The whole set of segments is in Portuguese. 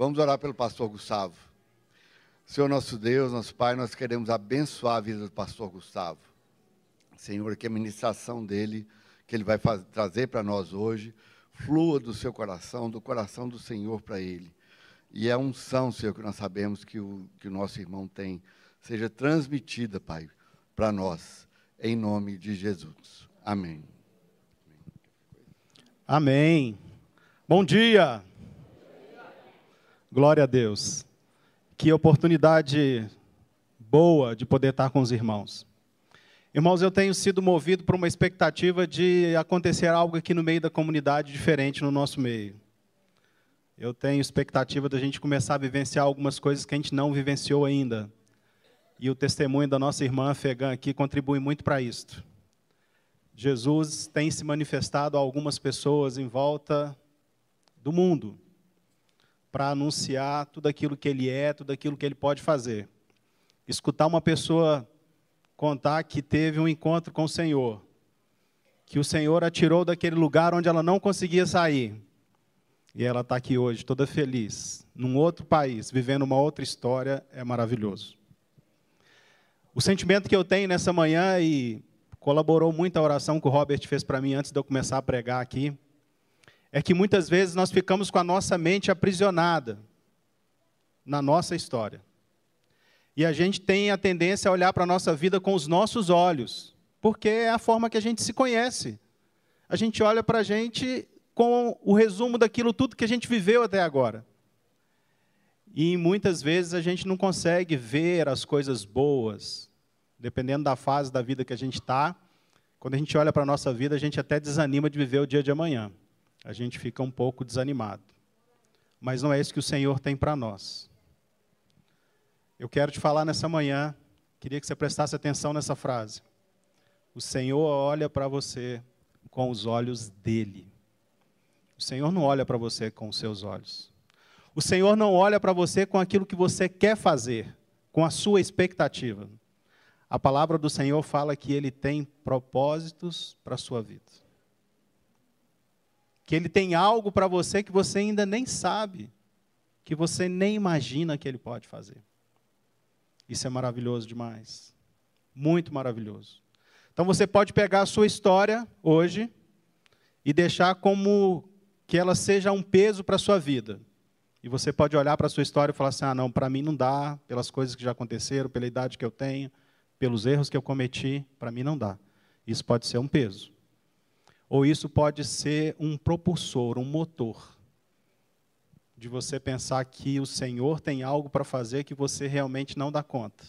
Vamos orar pelo pastor Gustavo. Senhor nosso Deus, nosso Pai, nós queremos abençoar a vida do pastor Gustavo. Senhor, que a ministração dele, que ele vai fazer, trazer para nós hoje, flua do seu coração, do coração do Senhor para ele. E é a unção, Senhor, que nós sabemos que o, que o nosso irmão tem, seja transmitida, Pai, para nós, em nome de Jesus. Amém. Amém. Bom dia. Glória a Deus. Que oportunidade boa de poder estar com os irmãos. Irmãos, eu tenho sido movido por uma expectativa de acontecer algo aqui no meio da comunidade diferente no nosso meio. Eu tenho expectativa da gente começar a vivenciar algumas coisas que a gente não vivenciou ainda. E o testemunho da nossa irmã afegã aqui contribui muito para isto. Jesus tem se manifestado a algumas pessoas em volta do mundo para anunciar tudo aquilo que ele é, tudo aquilo que ele pode fazer. Escutar uma pessoa contar que teve um encontro com o Senhor, que o Senhor a tirou daquele lugar onde ela não conseguia sair. E ela está aqui hoje, toda feliz, num outro país, vivendo uma outra história, é maravilhoso. O sentimento que eu tenho nessa manhã, e colaborou muito a oração que o Robert fez para mim antes de eu começar a pregar aqui, é que muitas vezes nós ficamos com a nossa mente aprisionada na nossa história. E a gente tem a tendência a olhar para a nossa vida com os nossos olhos, porque é a forma que a gente se conhece. A gente olha para a gente com o resumo daquilo tudo que a gente viveu até agora. E muitas vezes a gente não consegue ver as coisas boas, dependendo da fase da vida que a gente está. Quando a gente olha para a nossa vida, a gente até desanima de viver o dia de amanhã a gente fica um pouco desanimado. Mas não é isso que o Senhor tem para nós. Eu quero te falar nessa manhã, queria que você prestasse atenção nessa frase. O Senhor olha para você com os olhos dele. O Senhor não olha para você com os seus olhos. O Senhor não olha para você com aquilo que você quer fazer, com a sua expectativa. A palavra do Senhor fala que ele tem propósitos para a sua vida que Ele tem algo para você que você ainda nem sabe, que você nem imagina que Ele pode fazer. Isso é maravilhoso demais. Muito maravilhoso. Então você pode pegar a sua história hoje e deixar como que ela seja um peso para a sua vida. E você pode olhar para a sua história e falar assim: ah, não, para mim não dá, pelas coisas que já aconteceram, pela idade que eu tenho, pelos erros que eu cometi, para mim não dá. Isso pode ser um peso. Ou isso pode ser um propulsor, um motor de você pensar que o Senhor tem algo para fazer que você realmente não dá conta,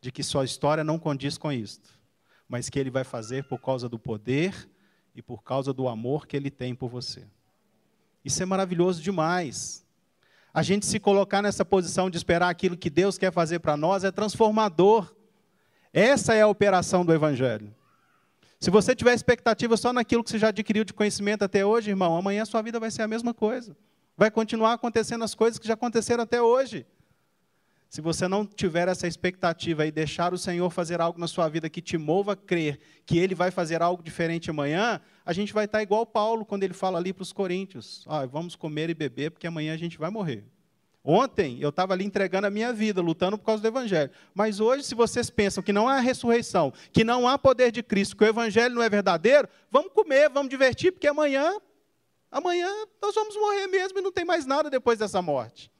de que sua história não condiz com isto, mas que Ele vai fazer por causa do poder e por causa do amor que Ele tem por você. Isso é maravilhoso demais. A gente se colocar nessa posição de esperar aquilo que Deus quer fazer para nós é transformador. Essa é a operação do Evangelho. Se você tiver expectativa só naquilo que você já adquiriu de conhecimento até hoje, irmão, amanhã a sua vida vai ser a mesma coisa. Vai continuar acontecendo as coisas que já aconteceram até hoje. Se você não tiver essa expectativa e deixar o Senhor fazer algo na sua vida que te mova a crer que Ele vai fazer algo diferente amanhã, a gente vai estar igual Paulo quando ele fala ali para os coríntios: ah, vamos comer e beber porque amanhã a gente vai morrer. Ontem eu estava ali entregando a minha vida, lutando por causa do Evangelho. Mas hoje, se vocês pensam que não há ressurreição, que não há poder de Cristo, que o Evangelho não é verdadeiro, vamos comer, vamos divertir, porque amanhã, amanhã nós vamos morrer mesmo e não tem mais nada depois dessa morte.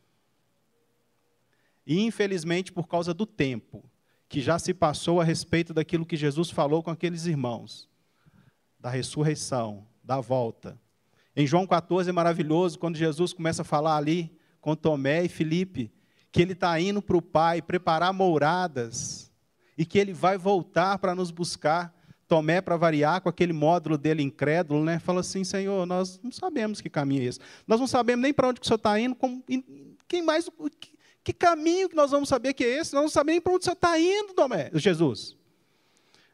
E infelizmente, por causa do tempo que já se passou a respeito daquilo que Jesus falou com aqueles irmãos, da ressurreição, da volta. Em João 14 é maravilhoso quando Jesus começa a falar ali com Tomé e Felipe, que ele está indo para o Pai preparar mouradas e que ele vai voltar para nos buscar. Tomé, para variar, com aquele módulo dele incrédulo, né? fala assim: Senhor, nós não sabemos que caminho é esse. Nós não sabemos nem para onde que o Senhor está indo. Como, quem mais. Que, que, caminho que nós vamos saber que é esse? Nós não sabemos nem para onde o Senhor está indo, Tomé, Jesus.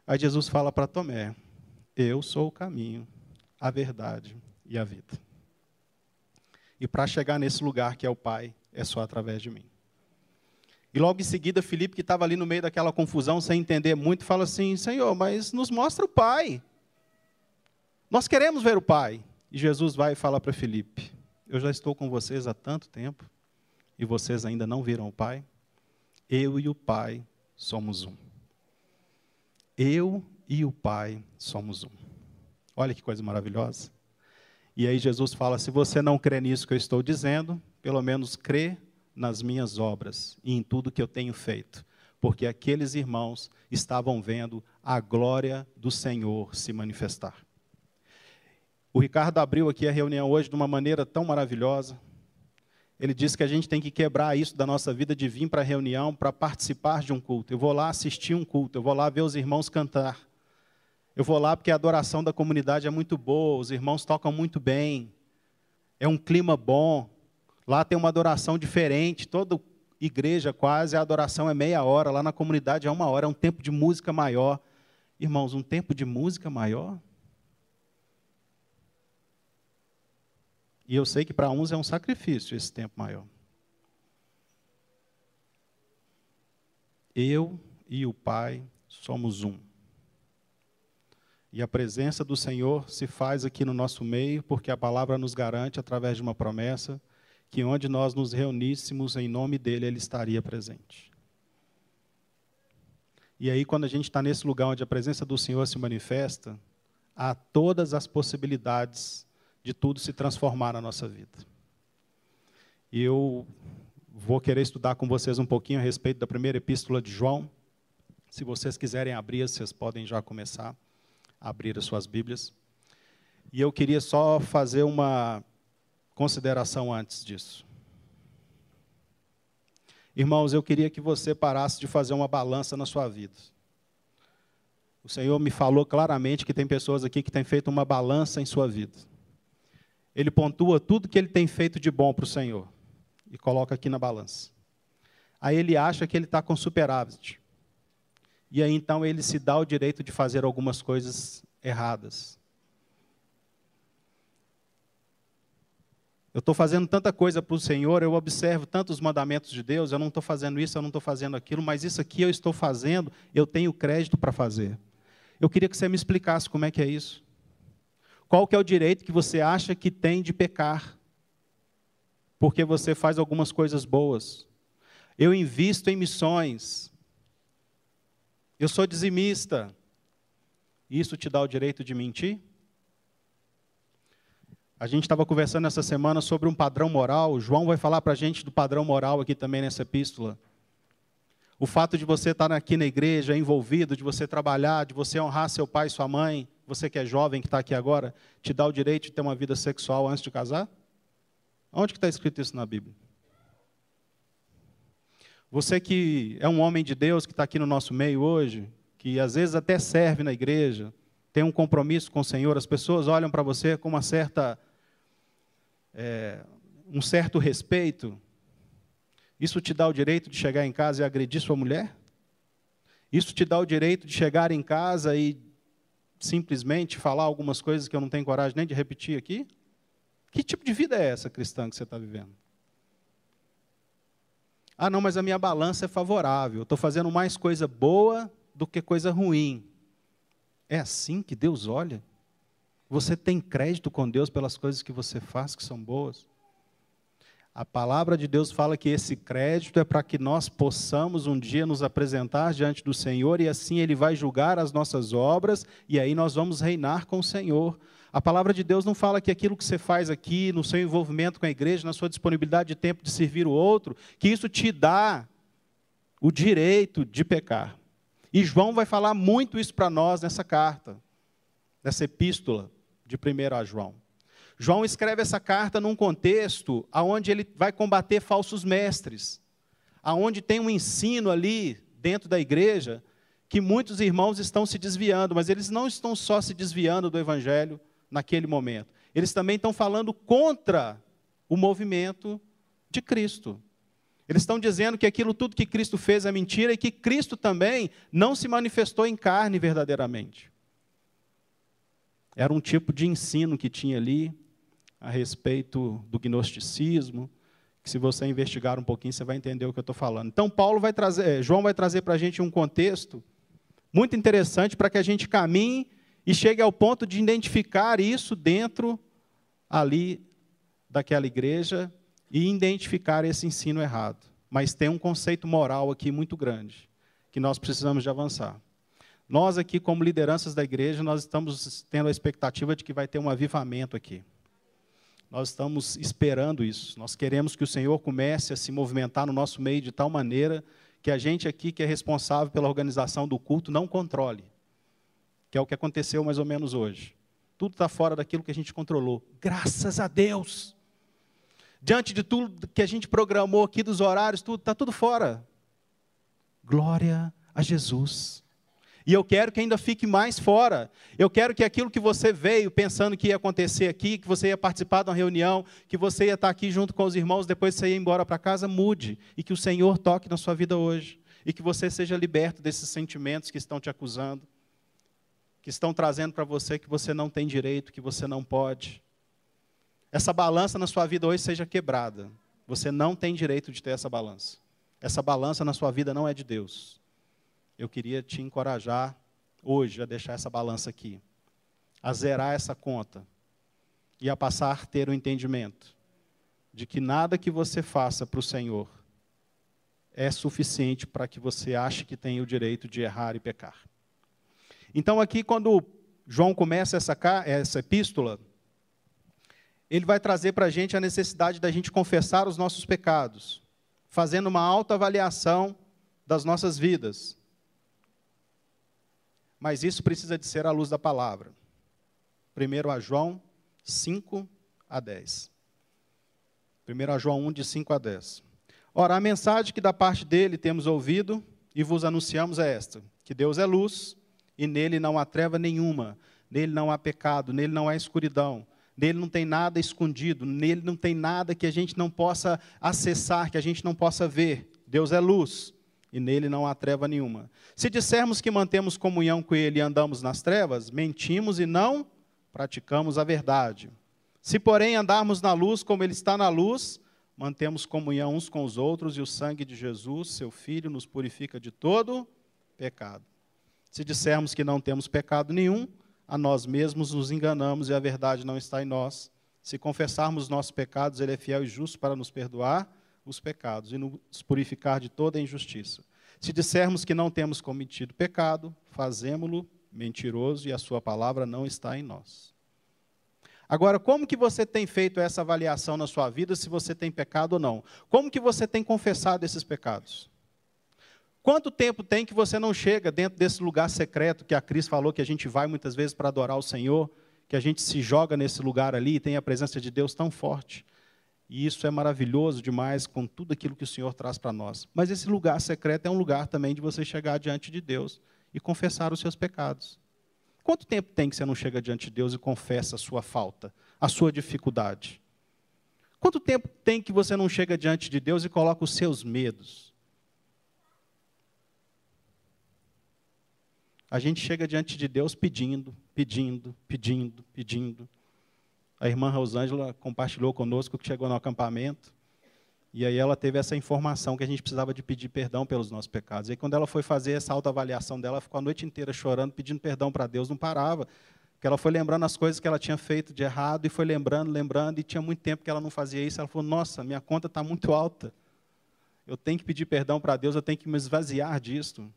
Aí Jesus fala para Tomé: Eu sou o caminho, a verdade e a vida. E para chegar nesse lugar que é o Pai, é só através de mim. E logo em seguida, Felipe, que estava ali no meio daquela confusão, sem entender muito, fala assim: Senhor, mas nos mostra o Pai. Nós queremos ver o Pai. E Jesus vai e fala para Felipe: Eu já estou com vocês há tanto tempo, e vocês ainda não viram o Pai? Eu e o Pai somos um. Eu e o Pai somos um. Olha que coisa maravilhosa. E aí Jesus fala: se você não crê nisso que eu estou dizendo, pelo menos crê nas minhas obras e em tudo que eu tenho feito, porque aqueles irmãos estavam vendo a glória do Senhor se manifestar. O Ricardo abriu aqui a reunião hoje de uma maneira tão maravilhosa. Ele disse que a gente tem que quebrar isso da nossa vida de vir para a reunião para participar de um culto. Eu vou lá assistir um culto, eu vou lá ver os irmãos cantar. Eu vou lá porque a adoração da comunidade é muito boa, os irmãos tocam muito bem, é um clima bom. Lá tem uma adoração diferente, toda igreja quase, a adoração é meia hora, lá na comunidade é uma hora, é um tempo de música maior. Irmãos, um tempo de música maior? E eu sei que para uns é um sacrifício esse tempo maior. Eu e o Pai somos um. E a presença do Senhor se faz aqui no nosso meio, porque a palavra nos garante, através de uma promessa, que onde nós nos reuníssemos em nome dele, ele estaria presente. E aí, quando a gente está nesse lugar onde a presença do Senhor se manifesta, há todas as possibilidades de tudo se transformar na nossa vida. E eu vou querer estudar com vocês um pouquinho a respeito da primeira epístola de João. Se vocês quiserem abrir, vocês podem já começar abrir as suas Bíblias. E eu queria só fazer uma consideração antes disso. Irmãos, eu queria que você parasse de fazer uma balança na sua vida. O Senhor me falou claramente que tem pessoas aqui que têm feito uma balança em sua vida. Ele pontua tudo que ele tem feito de bom para o Senhor e coloca aqui na balança. Aí ele acha que ele está com superávit. E aí então ele se dá o direito de fazer algumas coisas erradas. Eu estou fazendo tanta coisa para o Senhor, eu observo tantos mandamentos de Deus, eu não estou fazendo isso, eu não estou fazendo aquilo, mas isso aqui eu estou fazendo, eu tenho crédito para fazer. Eu queria que você me explicasse como é que é isso. Qual que é o direito que você acha que tem de pecar? Porque você faz algumas coisas boas. Eu invisto em missões. Eu sou dizimista. Isso te dá o direito de mentir? A gente estava conversando essa semana sobre um padrão moral. O João vai falar para a gente do padrão moral aqui também nessa epístola. O fato de você estar aqui na igreja, envolvido, de você trabalhar, de você honrar seu pai e sua mãe, você que é jovem, que está aqui agora, te dá o direito de ter uma vida sexual antes de casar? Onde que está escrito isso na Bíblia? Você que é um homem de Deus, que está aqui no nosso meio hoje, que às vezes até serve na igreja, tem um compromisso com o Senhor, as pessoas olham para você com uma certa é, um certo respeito, isso te dá o direito de chegar em casa e agredir sua mulher? Isso te dá o direito de chegar em casa e simplesmente falar algumas coisas que eu não tenho coragem nem de repetir aqui? Que tipo de vida é essa cristã que você está vivendo? Ah, não, mas a minha balança é favorável. Estou fazendo mais coisa boa do que coisa ruim. É assim que Deus olha? Você tem crédito com Deus pelas coisas que você faz que são boas? A palavra de Deus fala que esse crédito é para que nós possamos um dia nos apresentar diante do Senhor e assim Ele vai julgar as nossas obras e aí nós vamos reinar com o Senhor. A palavra de Deus não fala que aquilo que você faz aqui, no seu envolvimento com a igreja, na sua disponibilidade de tempo de servir o outro, que isso te dá o direito de pecar. E João vai falar muito isso para nós nessa carta, nessa epístola de 1 a João. João escreve essa carta num contexto onde ele vai combater falsos mestres, aonde tem um ensino ali dentro da igreja que muitos irmãos estão se desviando, mas eles não estão só se desviando do evangelho naquele momento. Eles também estão falando contra o movimento de Cristo. Eles estão dizendo que aquilo tudo que Cristo fez é mentira e que Cristo também não se manifestou em carne verdadeiramente. Era um tipo de ensino que tinha ali a respeito do gnosticismo, que se você investigar um pouquinho, você vai entender o que eu estou falando. Então, Paulo vai trazer, eh, João vai trazer para a gente um contexto muito interessante para que a gente caminhe e chegue ao ponto de identificar isso dentro ali daquela igreja e identificar esse ensino errado. Mas tem um conceito moral aqui muito grande, que nós precisamos de avançar. Nós aqui, como lideranças da igreja, nós estamos tendo a expectativa de que vai ter um avivamento aqui. Nós estamos esperando isso. Nós queremos que o Senhor comece a se movimentar no nosso meio de tal maneira que a gente aqui, que é responsável pela organização do culto, não controle. Que é o que aconteceu mais ou menos hoje. Tudo está fora daquilo que a gente controlou. Graças a Deus. Diante de tudo que a gente programou aqui, dos horários, tudo, está tudo fora. Glória a Jesus. E eu quero que ainda fique mais fora. Eu quero que aquilo que você veio pensando que ia acontecer aqui, que você ia participar de uma reunião, que você ia estar aqui junto com os irmãos, depois você ia embora para casa, mude. E que o Senhor toque na sua vida hoje. E que você seja liberto desses sentimentos que estão te acusando, que estão trazendo para você que você não tem direito, que você não pode. Essa balança na sua vida hoje seja quebrada. Você não tem direito de ter essa balança. Essa balança na sua vida não é de Deus eu queria te encorajar hoje a deixar essa balança aqui, a zerar essa conta e a passar a ter o entendimento de que nada que você faça para o Senhor é suficiente para que você ache que tem o direito de errar e pecar. Então, aqui, quando João começa essa, essa epístola, ele vai trazer para a gente a necessidade da gente confessar os nossos pecados, fazendo uma autoavaliação das nossas vidas, mas isso precisa de ser à luz da palavra. Primeiro a João 5 a 10. Primeiro a João 1, de 5 a 10. Ora, a mensagem que da parte dele temos ouvido e vos anunciamos é esta: que Deus é luz e nele não há treva nenhuma, nele não há pecado, nele não há escuridão, nele não tem nada escondido, nele não tem nada que a gente não possa acessar, que a gente não possa ver. Deus é luz e nele não há treva nenhuma. Se dissermos que mantemos comunhão com ele e andamos nas trevas, mentimos e não praticamos a verdade. Se, porém, andarmos na luz como ele está na luz, mantemos comunhão uns com os outros e o sangue de Jesus, seu Filho, nos purifica de todo pecado. Se dissermos que não temos pecado nenhum, a nós mesmos nos enganamos e a verdade não está em nós. Se confessarmos nossos pecados, ele é fiel e justo para nos perdoar os pecados e nos purificar de toda injustiça. Se dissermos que não temos cometido pecado, fazemo-lo mentiroso e a sua palavra não está em nós. Agora, como que você tem feito essa avaliação na sua vida se você tem pecado ou não? Como que você tem confessado esses pecados? Quanto tempo tem que você não chega dentro desse lugar secreto que a Cris falou que a gente vai muitas vezes para adorar o Senhor, que a gente se joga nesse lugar ali e tem a presença de Deus tão forte? E isso é maravilhoso demais com tudo aquilo que o Senhor traz para nós. Mas esse lugar secreto é um lugar também de você chegar diante de Deus e confessar os seus pecados. Quanto tempo tem que você não chega diante de Deus e confessa a sua falta, a sua dificuldade? Quanto tempo tem que você não chega diante de Deus e coloca os seus medos? A gente chega diante de Deus pedindo, pedindo, pedindo, pedindo. A irmã Rosângela compartilhou conosco que chegou no acampamento. E aí ela teve essa informação que a gente precisava de pedir perdão pelos nossos pecados. E aí quando ela foi fazer essa autoavaliação dela, ela ficou a noite inteira chorando, pedindo perdão para Deus, não parava. Porque ela foi lembrando as coisas que ela tinha feito de errado e foi lembrando, lembrando, e tinha muito tempo que ela não fazia isso. Ela falou: Nossa, minha conta está muito alta. Eu tenho que pedir perdão para Deus, eu tenho que me esvaziar disto.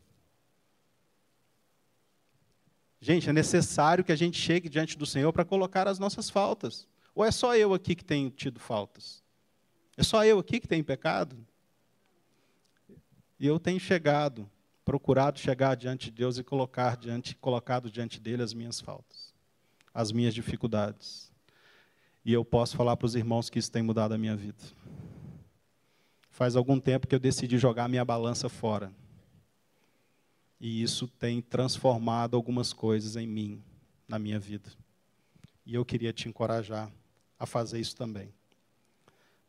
Gente, é necessário que a gente chegue diante do Senhor para colocar as nossas faltas. Ou é só eu aqui que tenho tido faltas? É só eu aqui que tenho pecado? E eu tenho chegado, procurado chegar diante de Deus e colocar diante, colocado diante dele as minhas faltas, as minhas dificuldades. E eu posso falar para os irmãos que isso tem mudado a minha vida. Faz algum tempo que eu decidi jogar minha balança fora e isso tem transformado algumas coisas em mim, na minha vida. E eu queria te encorajar a fazer isso também.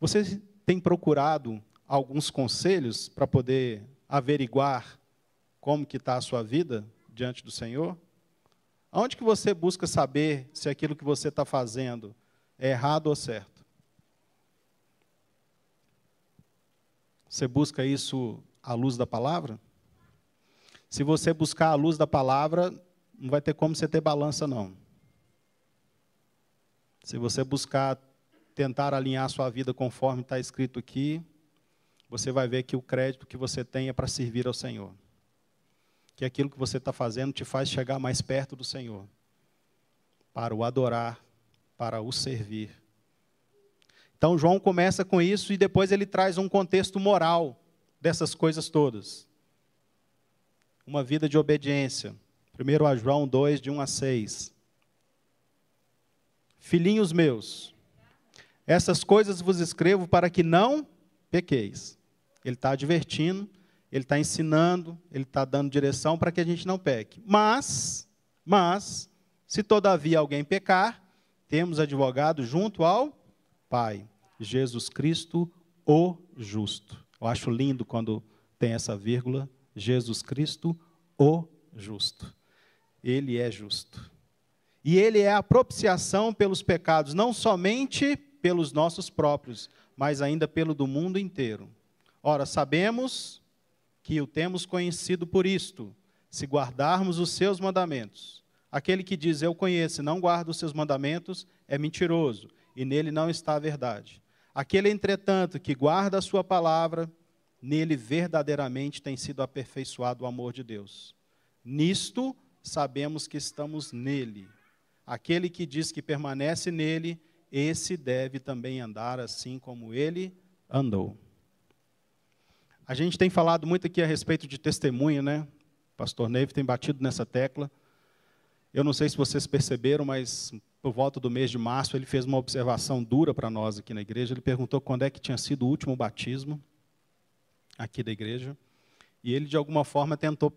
Você tem procurado alguns conselhos para poder averiguar como que está a sua vida diante do Senhor? Aonde que você busca saber se aquilo que você está fazendo é errado ou certo? Você busca isso à luz da palavra? Se você buscar a luz da palavra, não vai ter como você ter balança, não. Se você buscar tentar alinhar a sua vida conforme está escrito aqui, você vai ver que o crédito que você tem é para servir ao Senhor. Que aquilo que você está fazendo te faz chegar mais perto do Senhor, para o adorar, para o servir. Então, João começa com isso e depois ele traz um contexto moral dessas coisas todas. Uma vida de obediência. Primeiro a João 2, de 1 a 6. Filhinhos meus, essas coisas vos escrevo para que não pequeis. Ele está advertindo, ele está ensinando, ele está dando direção para que a gente não peque. Mas, mas, se todavia alguém pecar, temos advogado junto ao Pai, Jesus Cristo, o justo. Eu acho lindo quando tem essa vírgula, Jesus Cristo, o justo. Ele é justo. E ele é a propiciação pelos pecados, não somente pelos nossos próprios, mas ainda pelo do mundo inteiro. Ora, sabemos que o temos conhecido por isto, se guardarmos os seus mandamentos. Aquele que diz eu conheço e não guarda os seus mandamentos é mentiroso, e nele não está a verdade. Aquele, entretanto, que guarda a sua palavra, nele verdadeiramente tem sido aperfeiçoado o amor de Deus. Nisto sabemos que estamos nele. Aquele que diz que permanece nele, esse deve também andar assim como ele andou. A gente tem falado muito aqui a respeito de testemunho, né? O pastor Neve tem batido nessa tecla. Eu não sei se vocês perceberam, mas por volta do mês de março, ele fez uma observação dura para nós aqui na igreja. Ele perguntou quando é que tinha sido o último batismo aqui da igreja. E ele, de alguma forma, tentou,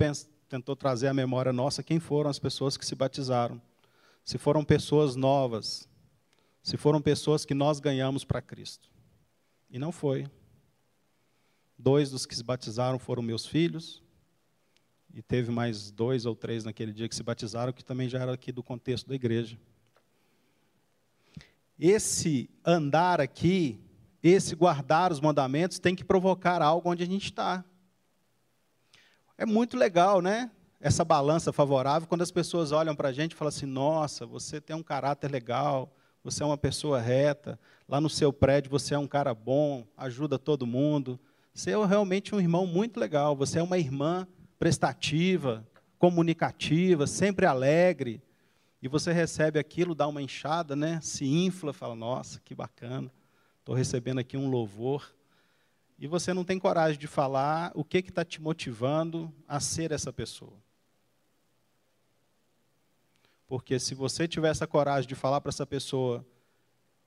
tentou trazer à memória nossa quem foram as pessoas que se batizaram. Se foram pessoas novas, se foram pessoas que nós ganhamos para Cristo. E não foi. Dois dos que se batizaram foram meus filhos, e teve mais dois ou três naquele dia que se batizaram, que também já era aqui do contexto da igreja esse andar aqui, esse guardar os mandamentos, tem que provocar algo onde a gente está. É muito legal, né? Essa balança favorável, quando as pessoas olham para a gente e falam assim: nossa, você tem um caráter legal, você é uma pessoa reta, lá no seu prédio você é um cara bom, ajuda todo mundo. Você é realmente um irmão muito legal, você é uma irmã prestativa, comunicativa, sempre alegre e você recebe aquilo, dá uma enxada, né? se infla, fala, nossa, que bacana, estou recebendo aqui um louvor. E você não tem coragem de falar o que está te motivando a ser essa pessoa. Porque se você tiver essa coragem de falar para essa pessoa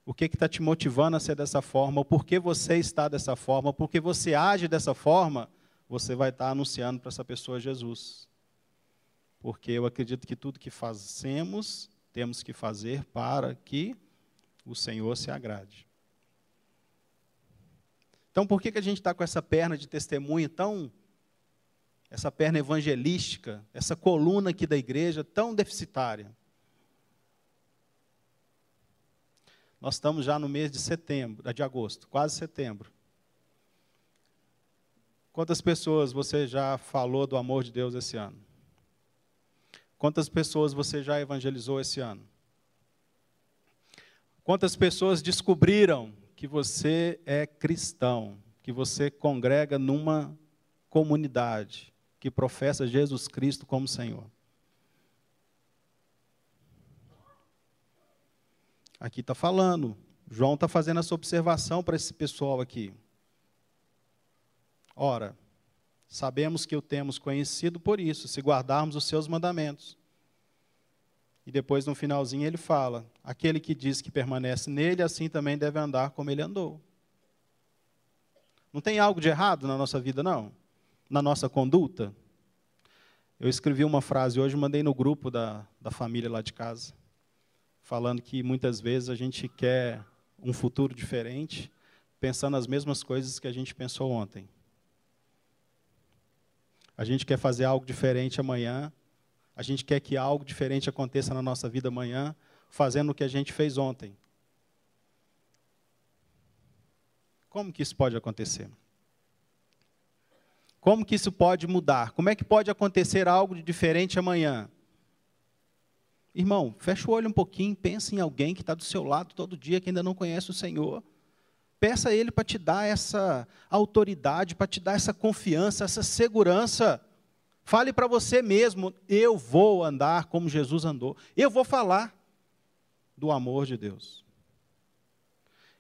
o que está te motivando a ser dessa forma, o porquê você está dessa forma, porque você age dessa forma, você vai estar tá anunciando para essa pessoa Jesus porque eu acredito que tudo que fazemos, temos que fazer para que o Senhor se agrade. Então, por que, que a gente está com essa perna de testemunho tão. essa perna evangelística, essa coluna aqui da igreja tão deficitária? Nós estamos já no mês de setembro, de agosto, quase setembro. Quantas pessoas você já falou do amor de Deus esse ano? Quantas pessoas você já evangelizou esse ano? Quantas pessoas descobriram que você é cristão, que você congrega numa comunidade que professa Jesus Cristo como Senhor? Aqui está falando, João está fazendo essa observação para esse pessoal aqui. Ora, Sabemos que o temos conhecido por isso, se guardarmos os seus mandamentos. E depois, no finalzinho, ele fala: aquele que diz que permanece nele, assim também deve andar como ele andou. Não tem algo de errado na nossa vida, não? Na nossa conduta? Eu escrevi uma frase hoje, mandei no grupo da, da família lá de casa, falando que muitas vezes a gente quer um futuro diferente, pensando as mesmas coisas que a gente pensou ontem. A gente quer fazer algo diferente amanhã. A gente quer que algo diferente aconteça na nossa vida amanhã, fazendo o que a gente fez ontem. Como que isso pode acontecer? Como que isso pode mudar? Como é que pode acontecer algo de diferente amanhã? Irmão, fecha o olho um pouquinho, pensa em alguém que está do seu lado todo dia, que ainda não conhece o Senhor. Peça a Ele para te dar essa autoridade, para te dar essa confiança, essa segurança. Fale para você mesmo: eu vou andar como Jesus andou. Eu vou falar do amor de Deus.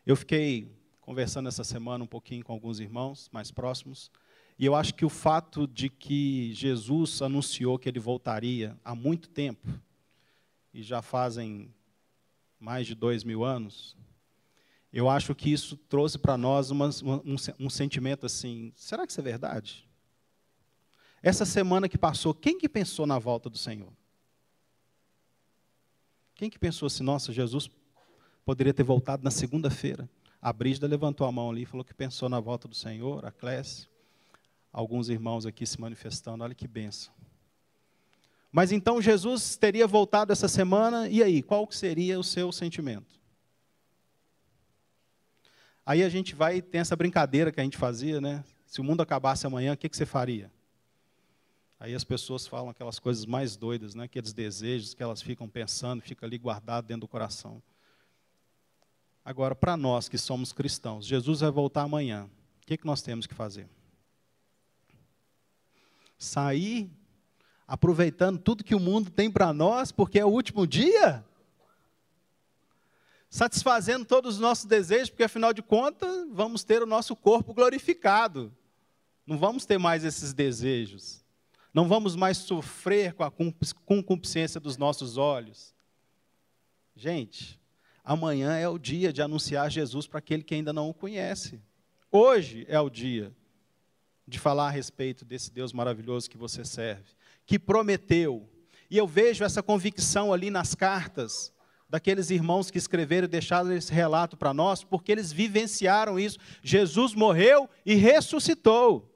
Eu fiquei conversando essa semana um pouquinho com alguns irmãos mais próximos, e eu acho que o fato de que Jesus anunciou que ele voltaria há muito tempo, e já fazem mais de dois mil anos, eu acho que isso trouxe para nós uma, um, um sentimento assim: será que isso é verdade? Essa semana que passou, quem que pensou na volta do Senhor? Quem que pensou assim, nossa, Jesus poderia ter voltado na segunda-feira? A Brígida levantou a mão ali e falou que pensou na volta do Senhor, a Clécia, alguns irmãos aqui se manifestando, olha que benção. Mas então Jesus teria voltado essa semana, e aí, qual seria o seu sentimento? Aí a gente vai, tem essa brincadeira que a gente fazia, né? Se o mundo acabasse amanhã, o que, que você faria? Aí as pessoas falam aquelas coisas mais doidas, né? aqueles desejos que elas ficam pensando, fica ali guardado dentro do coração. Agora, para nós que somos cristãos, Jesus vai voltar amanhã. O que, que nós temos que fazer? Sair aproveitando tudo que o mundo tem para nós, porque é o último dia? Satisfazendo todos os nossos desejos, porque afinal de contas, vamos ter o nosso corpo glorificado. Não vamos ter mais esses desejos. Não vamos mais sofrer com a concupiscência dos nossos olhos. Gente, amanhã é o dia de anunciar Jesus para aquele que ainda não o conhece. Hoje é o dia de falar a respeito desse Deus maravilhoso que você serve, que prometeu. E eu vejo essa convicção ali nas cartas daqueles irmãos que escreveram e deixaram esse relato para nós, porque eles vivenciaram isso. Jesus morreu e ressuscitou.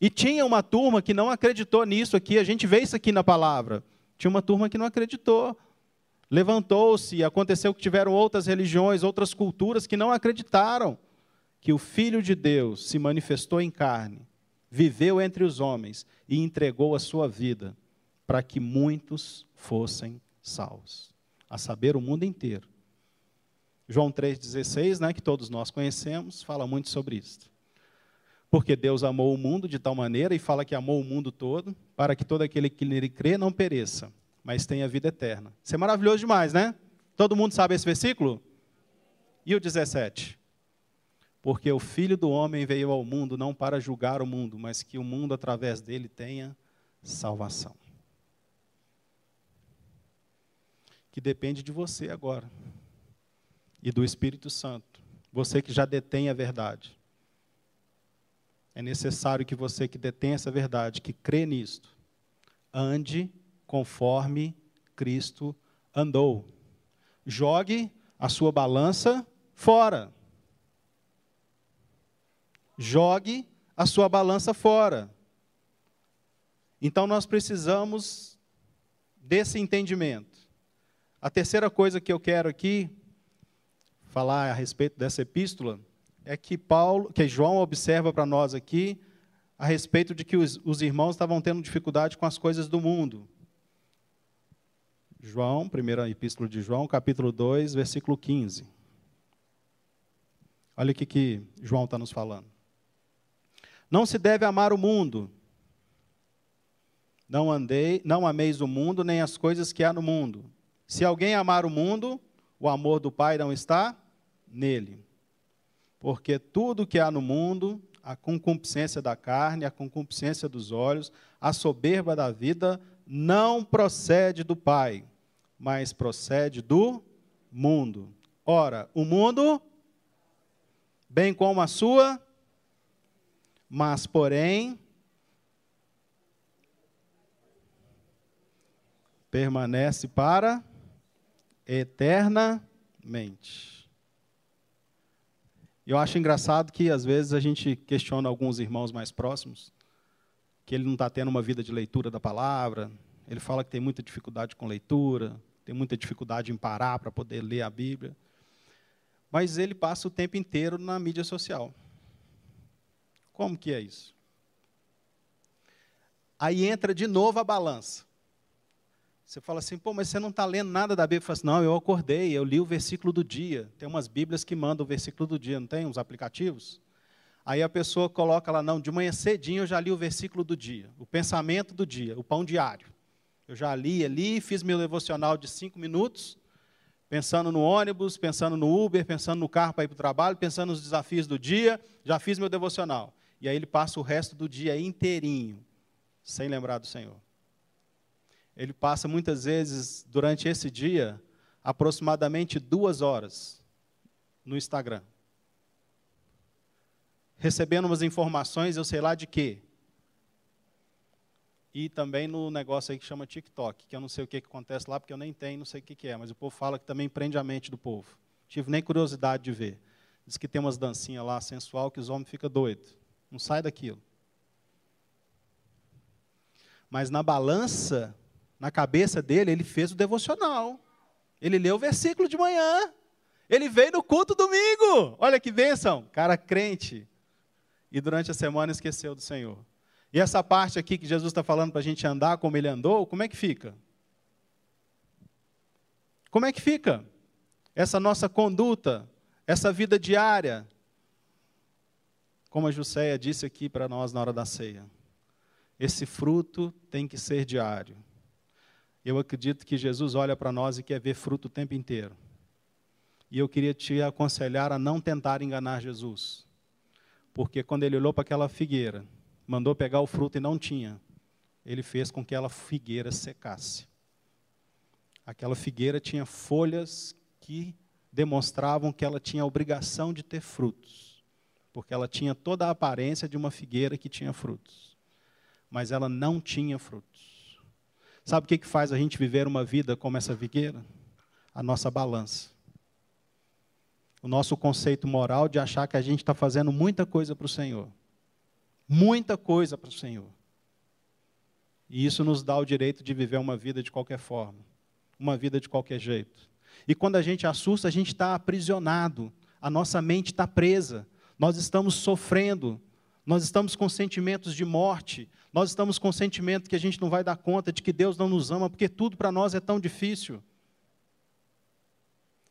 E tinha uma turma que não acreditou nisso aqui, a gente vê isso aqui na palavra. Tinha uma turma que não acreditou. Levantou-se, aconteceu que tiveram outras religiões, outras culturas que não acreditaram que o Filho de Deus se manifestou em carne, viveu entre os homens e entregou a sua vida para que muitos fossem salvos, a saber, o mundo inteiro. João 3,16, né, que todos nós conhecemos, fala muito sobre isso. Porque Deus amou o mundo de tal maneira, e fala que amou o mundo todo, para que todo aquele que nele crê não pereça, mas tenha vida eterna. Isso é maravilhoso demais, né? Todo mundo sabe esse versículo? E o 17? Porque o Filho do Homem veio ao mundo não para julgar o mundo, mas que o mundo através dele tenha salvação. Que depende de você agora. E do Espírito Santo. Você que já detém a verdade é necessário que você que detém essa verdade, que crê nisto, ande conforme Cristo andou. Jogue a sua balança fora. Jogue a sua balança fora. Então nós precisamos desse entendimento. A terceira coisa que eu quero aqui falar a respeito dessa epístola é que Paulo, que João observa para nós aqui a respeito de que os, os irmãos estavam tendo dificuldade com as coisas do mundo. João, primeira epístola de João, capítulo 2, versículo 15. Olha o que, que João está nos falando. Não se deve amar o mundo. Não andei, não ameis o mundo, nem as coisas que há no mundo. Se alguém amar o mundo, o amor do Pai não está nele. Porque tudo que há no mundo, a concupiscência da carne, a concupiscência dos olhos, a soberba da vida, não procede do Pai, mas procede do mundo. Ora, o mundo, bem como a sua, mas porém, permanece para eternamente. Eu acho engraçado que, às vezes, a gente questiona alguns irmãos mais próximos, que ele não está tendo uma vida de leitura da palavra, ele fala que tem muita dificuldade com leitura, tem muita dificuldade em parar para poder ler a Bíblia. Mas ele passa o tempo inteiro na mídia social. Como que é isso? Aí entra de novo a balança. Você fala assim, pô, mas você não está lendo nada da Bíblia. Eu falo assim, não, eu acordei, eu li o versículo do dia. Tem umas Bíblias que mandam o versículo do dia, não tem? Uns aplicativos? Aí a pessoa coloca lá, não, de manhã cedinho eu já li o versículo do dia, o pensamento do dia, o pão diário. Eu já li ali, fiz meu devocional de cinco minutos, pensando no ônibus, pensando no Uber, pensando no carro para ir para o trabalho, pensando nos desafios do dia, já fiz meu devocional. E aí ele passa o resto do dia inteirinho, sem lembrar do Senhor ele passa muitas vezes, durante esse dia, aproximadamente duas horas no Instagram. Recebendo umas informações, eu sei lá de quê. E também no negócio aí que chama TikTok, que eu não sei o que, que acontece lá, porque eu nem tenho, não sei o que, que é, mas o povo fala que também prende a mente do povo. Tive nem curiosidade de ver. Diz que tem umas dancinhas lá sensual que os homens ficam doidos. Não sai daquilo. Mas na balança na cabeça dele, ele fez o devocional. Ele leu o versículo de manhã. Ele veio no culto domingo. Olha que bênção. Cara crente. E durante a semana esqueceu do Senhor. E essa parte aqui que Jesus está falando para a gente andar como ele andou, como é que fica? Como é que fica? Essa nossa conduta, essa vida diária. Como a Jusceia disse aqui para nós na hora da ceia. Esse fruto tem que ser diário. Eu acredito que Jesus olha para nós e quer ver fruto o tempo inteiro. E eu queria te aconselhar a não tentar enganar Jesus. Porque quando ele olhou para aquela figueira, mandou pegar o fruto e não tinha, ele fez com que aquela figueira secasse. Aquela figueira tinha folhas que demonstravam que ela tinha a obrigação de ter frutos, porque ela tinha toda a aparência de uma figueira que tinha frutos, mas ela não tinha frutos. Sabe o que, que faz a gente viver uma vida como essa figueira? A nossa balança. O nosso conceito moral de achar que a gente está fazendo muita coisa para o Senhor. Muita coisa para o Senhor. E isso nos dá o direito de viver uma vida de qualquer forma, uma vida de qualquer jeito. E quando a gente assusta, a gente está aprisionado, a nossa mente está presa, nós estamos sofrendo, nós estamos com sentimentos de morte, nós estamos com o sentimento que a gente não vai dar conta de que Deus não nos ama, porque tudo para nós é tão difícil.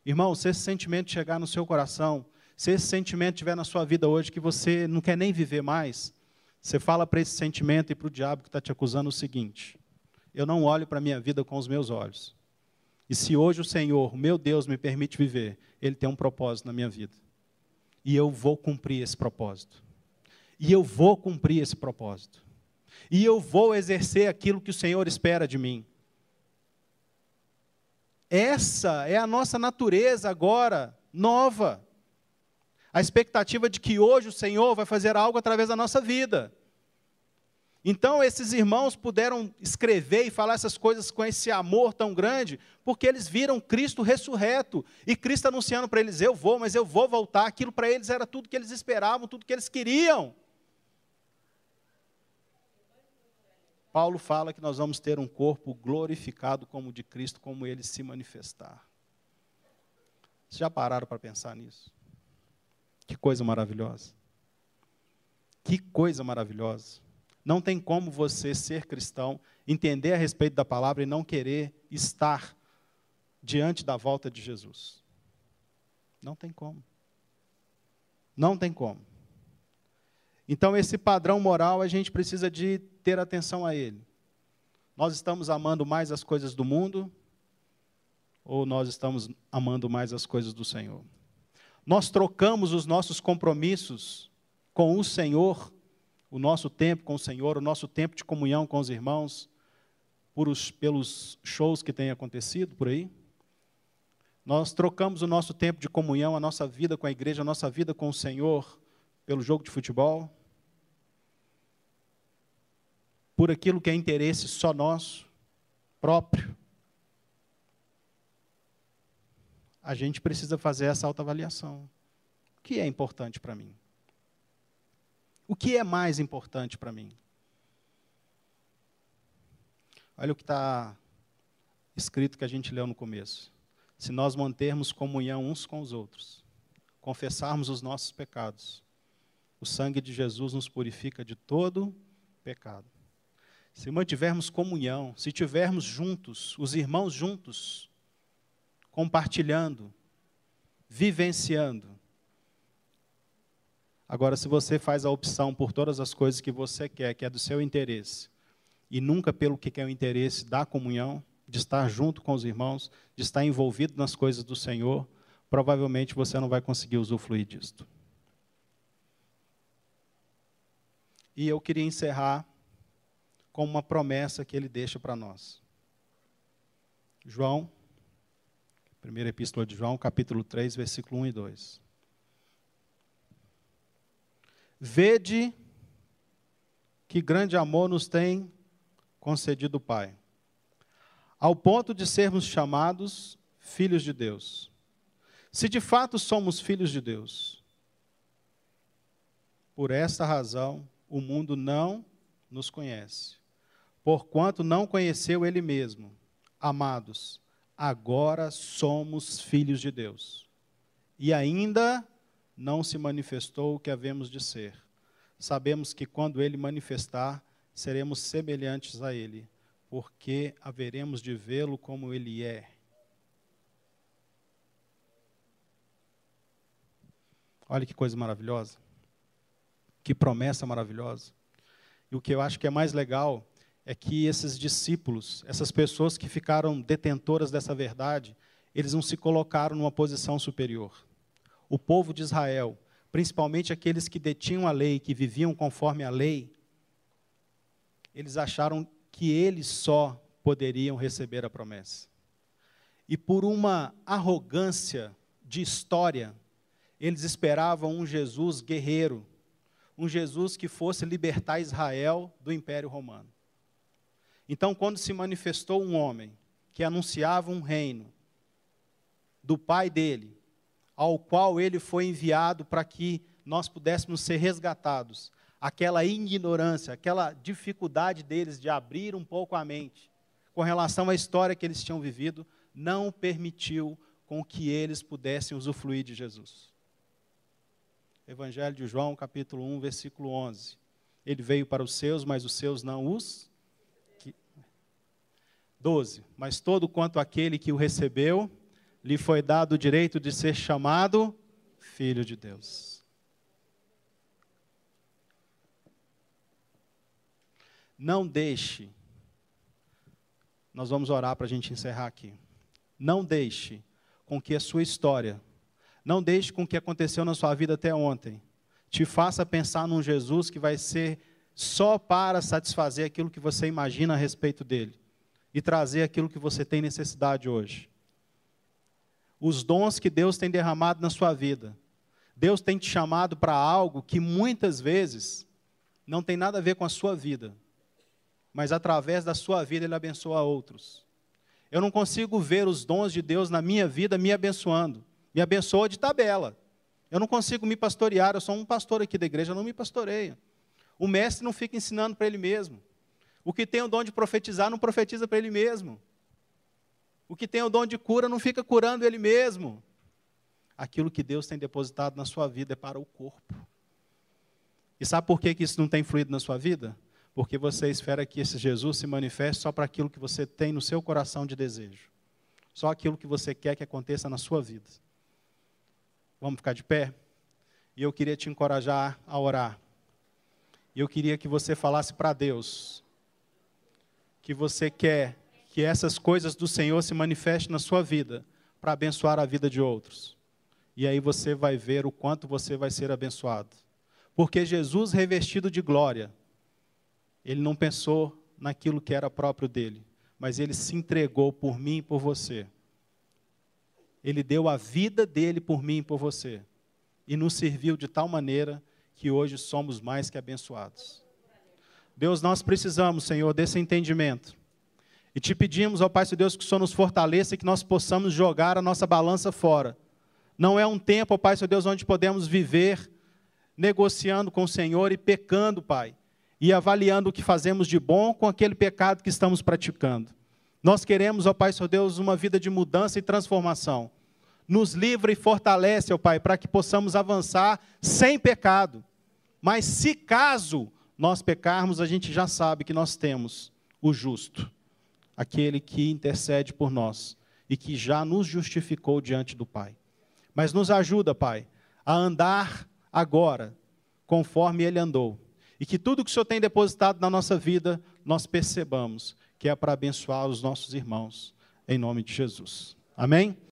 Irmão, se esse sentimento chegar no seu coração, se esse sentimento estiver na sua vida hoje que você não quer nem viver mais, você fala para esse sentimento e para o diabo que está te acusando o seguinte: eu não olho para a minha vida com os meus olhos. E se hoje o Senhor, meu Deus, me permite viver, Ele tem um propósito na minha vida. E eu vou cumprir esse propósito. E eu vou cumprir esse propósito e eu vou exercer aquilo que o Senhor espera de mim. Essa é a nossa natureza agora, nova. A expectativa de que hoje o Senhor vai fazer algo através da nossa vida. Então, esses irmãos puderam escrever e falar essas coisas com esse amor tão grande, porque eles viram Cristo ressurreto e Cristo anunciando para eles: Eu vou, mas eu vou voltar. Aquilo para eles era tudo que eles esperavam, tudo que eles queriam. Paulo fala que nós vamos ter um corpo glorificado como o de Cristo, como ele se manifestar. Vocês já pararam para pensar nisso? Que coisa maravilhosa. Que coisa maravilhosa. Não tem como você ser cristão, entender a respeito da palavra e não querer estar diante da volta de Jesus. Não tem como. Não tem como. Então, esse padrão moral, a gente precisa de ter atenção a ele. Nós estamos amando mais as coisas do mundo ou nós estamos amando mais as coisas do Senhor? Nós trocamos os nossos compromissos com o Senhor, o nosso tempo com o Senhor, o nosso tempo de comunhão com os irmãos, os, pelos shows que têm acontecido por aí? Nós trocamos o nosso tempo de comunhão, a nossa vida com a igreja, a nossa vida com o Senhor, pelo jogo de futebol, por aquilo que é interesse só nosso, próprio. A gente precisa fazer essa autoavaliação. O que é importante para mim? O que é mais importante para mim? Olha o que está escrito que a gente leu no começo. Se nós mantermos comunhão uns com os outros, confessarmos os nossos pecados, o sangue de Jesus nos purifica de todo pecado. se mantivermos comunhão, se tivermos juntos, os irmãos juntos, compartilhando, vivenciando. Agora, se você faz a opção por todas as coisas que você quer, que é do seu interesse, e nunca pelo que é o interesse da comunhão, de estar junto com os irmãos, de estar envolvido nas coisas do Senhor, provavelmente você não vai conseguir usufruir disto. E eu queria encerrar com uma promessa que ele deixa para nós. João, primeira epístola de João, capítulo 3, versículo 1 e 2. Vede que grande amor nos tem concedido o Pai, ao ponto de sermos chamados filhos de Deus. Se de fato somos filhos de Deus, por esta razão o mundo não nos conhece, porquanto não conheceu Ele mesmo. Amados, agora somos filhos de Deus. E ainda não se manifestou o que havemos de ser. Sabemos que quando ele manifestar, seremos semelhantes a ele, porque haveremos de vê-lo como ele é. Olha que coisa maravilhosa. Que promessa maravilhosa. E o que eu acho que é mais legal é que esses discípulos, essas pessoas que ficaram detentoras dessa verdade, eles não se colocaram numa posição superior o povo de Israel, principalmente aqueles que detinham a lei, que viviam conforme a lei, eles acharam que eles só poderiam receber a promessa. E por uma arrogância de história, eles esperavam um Jesus guerreiro, um Jesus que fosse libertar Israel do Império Romano. Então, quando se manifestou um homem que anunciava um reino do pai dele, ao qual ele foi enviado para que nós pudéssemos ser resgatados. Aquela ignorância, aquela dificuldade deles de abrir um pouco a mente com relação à história que eles tinham vivido, não permitiu com que eles pudessem usufruir de Jesus. Evangelho de João, capítulo 1, versículo 11. Ele veio para os seus, mas os seus não os. 12. Mas todo quanto aquele que o recebeu, lhe foi dado o direito de ser chamado filho de Deus. Não deixe, nós vamos orar para a gente encerrar aqui. Não deixe com que a sua história, não deixe com o que aconteceu na sua vida até ontem, te faça pensar num Jesus que vai ser só para satisfazer aquilo que você imagina a respeito dele e trazer aquilo que você tem necessidade hoje os dons que Deus tem derramado na sua vida. Deus tem te chamado para algo que muitas vezes não tem nada a ver com a sua vida, mas através da sua vida Ele abençoa outros. Eu não consigo ver os dons de Deus na minha vida me abençoando. Me abençoa de tabela. Eu não consigo me pastorear, eu sou um pastor aqui da igreja, não me pastoreia. O mestre não fica ensinando para ele mesmo. O que tem o dom de profetizar não profetiza para ele mesmo. O que tem o dom de cura não fica curando ele mesmo. Aquilo que Deus tem depositado na sua vida é para o corpo. E sabe por que, que isso não tem fluído na sua vida? Porque você espera que esse Jesus se manifeste só para aquilo que você tem no seu coração de desejo. Só aquilo que você quer que aconteça na sua vida. Vamos ficar de pé? E eu queria te encorajar a orar. E eu queria que você falasse para Deus que você quer que essas coisas do Senhor se manifestem na sua vida para abençoar a vida de outros. E aí você vai ver o quanto você vai ser abençoado. Porque Jesus, revestido de glória, ele não pensou naquilo que era próprio dele, mas ele se entregou por mim e por você. Ele deu a vida dele por mim e por você. E nos serviu de tal maneira que hoje somos mais que abençoados. Deus, nós precisamos, Senhor, desse entendimento e te pedimos, ó Pai Seu Deus, que o Senhor nos fortaleça e que nós possamos jogar a nossa balança fora. Não é um tempo, ó Pai Seu Deus, onde podemos viver negociando com o Senhor e pecando, Pai, e avaliando o que fazemos de bom com aquele pecado que estamos praticando. Nós queremos, ó Pai Seu Deus, uma vida de mudança e transformação. Nos livra e fortalece, ó Pai, para que possamos avançar sem pecado. Mas se caso nós pecarmos, a gente já sabe que nós temos o justo, aquele que intercede por nós e que já nos justificou diante do Pai. Mas nos ajuda, Pai, a andar agora conforme ele andou. E que tudo que o Senhor tem depositado na nossa vida, nós percebamos que é para abençoar os nossos irmãos, em nome de Jesus. Amém?